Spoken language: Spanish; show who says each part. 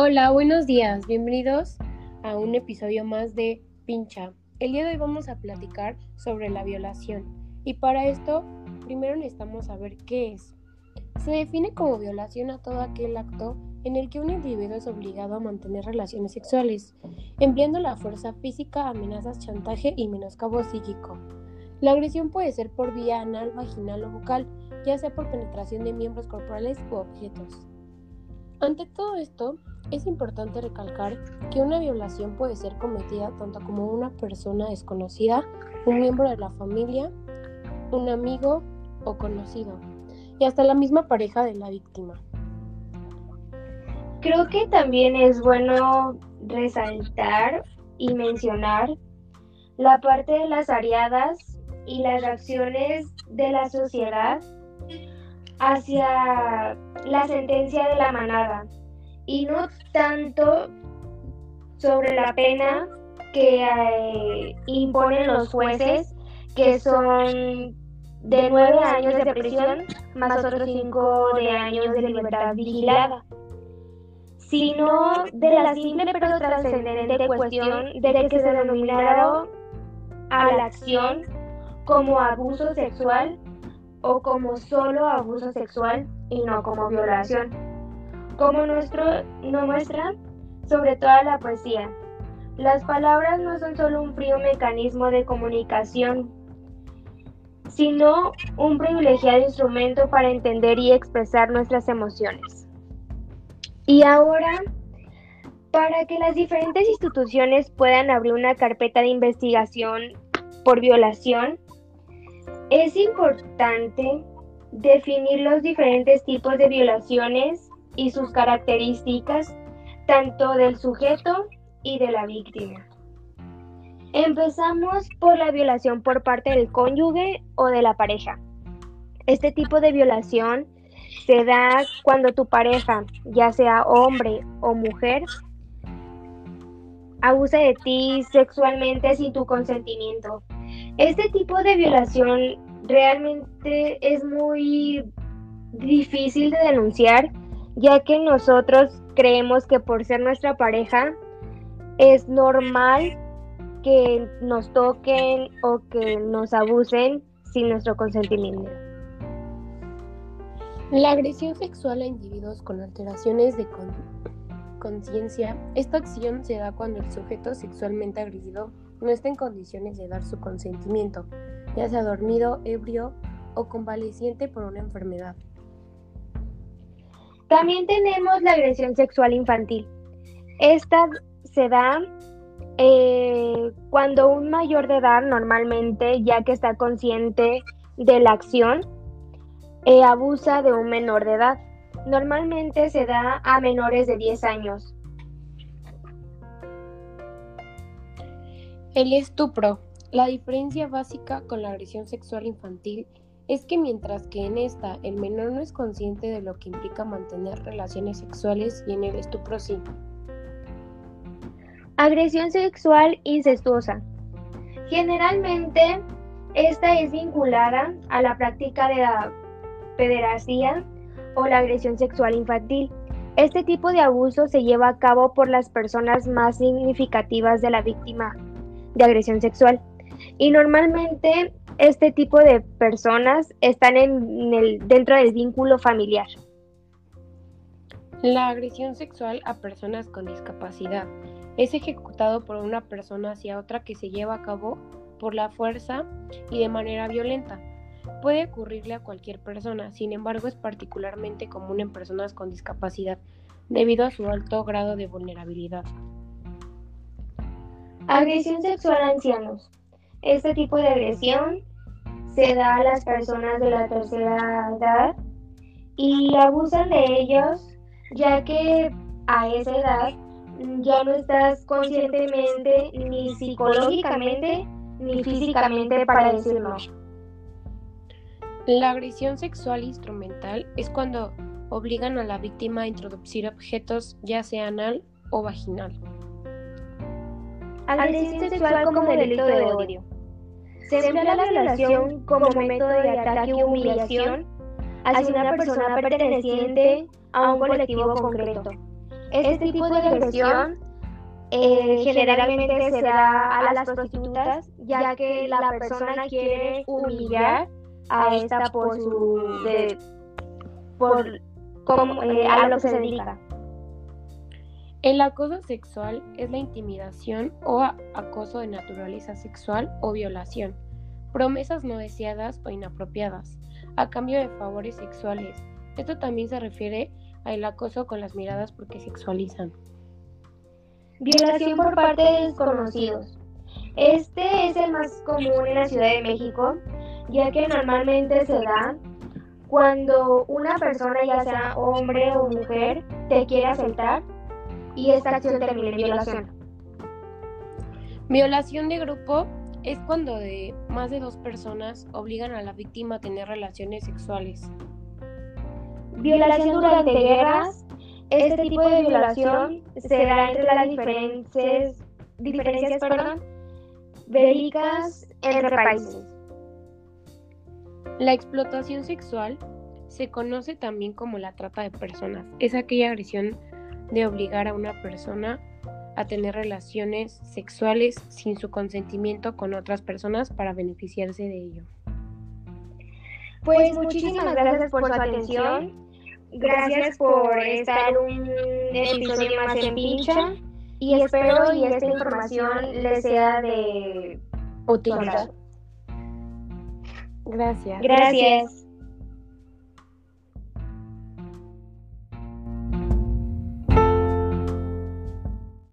Speaker 1: Hola, buenos días. Bienvenidos a un episodio más de Pincha. El día de hoy vamos a platicar sobre la violación. Y para esto, primero necesitamos saber qué es. Se define como violación a todo aquel acto en el que un individuo es obligado a mantener relaciones sexuales, empleando la fuerza física, amenazas, chantaje y menoscabo psíquico. La agresión puede ser por vía anal, vaginal o bucal, ya sea por penetración de miembros corporales u objetos. Ante todo esto, es importante recalcar que una violación puede ser cometida tanto como una persona desconocida, un miembro de la familia, un amigo o conocido, y hasta la misma pareja de la víctima.
Speaker 2: Creo que también es bueno resaltar y mencionar la parte de las ariadas y las reacciones de la sociedad hacia la sentencia de la manada y no tanto sobre la pena que eh, imponen los jueces, que son de nueve años de prisión más otros cinco de años de libertad vigilada, sino de la simple pero trascendente cuestión de que se denominaron a la acción como abuso sexual o como solo abuso sexual y no como violación como nuestro no muestra sobre toda la poesía. Las palabras no son solo un frío mecanismo de comunicación, sino un privilegiado instrumento para entender y expresar nuestras emociones. Y ahora, para que las diferentes instituciones puedan abrir una carpeta de investigación por violación, es importante definir los diferentes tipos de violaciones y sus características, tanto del sujeto y de la víctima. Empezamos por la violación por parte del cónyuge o de la pareja. Este tipo de violación se da cuando tu pareja, ya sea hombre o mujer, abusa de ti sexualmente sin tu consentimiento. Este tipo de violación realmente es muy difícil de denunciar ya que nosotros creemos que por ser nuestra pareja es normal que nos toquen o que nos abusen sin nuestro consentimiento.
Speaker 1: La agresión sexual a individuos con alteraciones de conciencia, esta acción se da cuando el sujeto sexualmente agredido no está en condiciones de dar su consentimiento, ya sea dormido, ebrio o convaleciente por una enfermedad.
Speaker 2: También tenemos la agresión sexual infantil. Esta se da eh, cuando un mayor de edad, normalmente, ya que está consciente de la acción, eh, abusa de un menor de edad. Normalmente se da a menores de 10 años.
Speaker 1: El estupro. La diferencia básica con la agresión sexual infantil es que mientras que en esta el menor no es consciente de lo que implica mantener relaciones sexuales y en el estupro sí.
Speaker 2: Agresión sexual incestuosa. Generalmente esta es vinculada a la práctica de la pederastía o la agresión sexual infantil. Este tipo de abuso se lleva a cabo por las personas más significativas de la víctima de agresión sexual y normalmente este tipo de personas están en el, dentro del vínculo familiar.
Speaker 1: La agresión sexual a personas con discapacidad es ejecutado por una persona hacia otra que se lleva a cabo por la fuerza y de manera violenta. Puede ocurrirle a cualquier persona, sin embargo es particularmente común en personas con discapacidad debido a su alto grado de vulnerabilidad.
Speaker 2: Agresión sexual a ancianos. Este tipo de agresión se da a las personas de la tercera edad y abusan de ellos ya que a esa edad ya no estás conscientemente ni psicológicamente ni físicamente para decirlo.
Speaker 1: La agresión sexual instrumental es cuando obligan a la víctima a introducir objetos ya sea anal o vaginal.
Speaker 2: Agresión sexual como delito de odio. Se emplea la violación como método de ataque y humillación hacia una persona perteneciente a un colectivo concreto. Este tipo de agresión eh, generalmente se da a las prostitutas, ya que la persona quiere humillar a esta por su por como, eh, a lo que se dedica.
Speaker 1: El acoso sexual es la intimidación o acoso de naturaleza sexual o violación, promesas no deseadas o inapropiadas, a cambio de favores sexuales. Esto también se refiere al acoso con las miradas porque sexualizan.
Speaker 2: Violación por parte de desconocidos. Este es el más común en la Ciudad de México, ya que normalmente se da cuando una persona, ya sea hombre o mujer, te quiere asaltar y esta acción termina en violación.
Speaker 1: Violación de grupo es cuando de más de dos personas obligan a la víctima a tener relaciones sexuales.
Speaker 2: Violación durante guerras. Este tipo de violación se da entre las diferencias, diferencias perdón, bélicas entre países.
Speaker 1: La explotación sexual se conoce también como la trata de personas. Es aquella agresión de obligar a una persona a tener relaciones sexuales sin su consentimiento con otras personas para beneficiarse de ello.
Speaker 2: Pues muchísimas gracias por su atención. Gracias por estar un episodio más en Pincha y espero y esta información les sea de
Speaker 1: utilidad. Gracias.
Speaker 2: Gracias.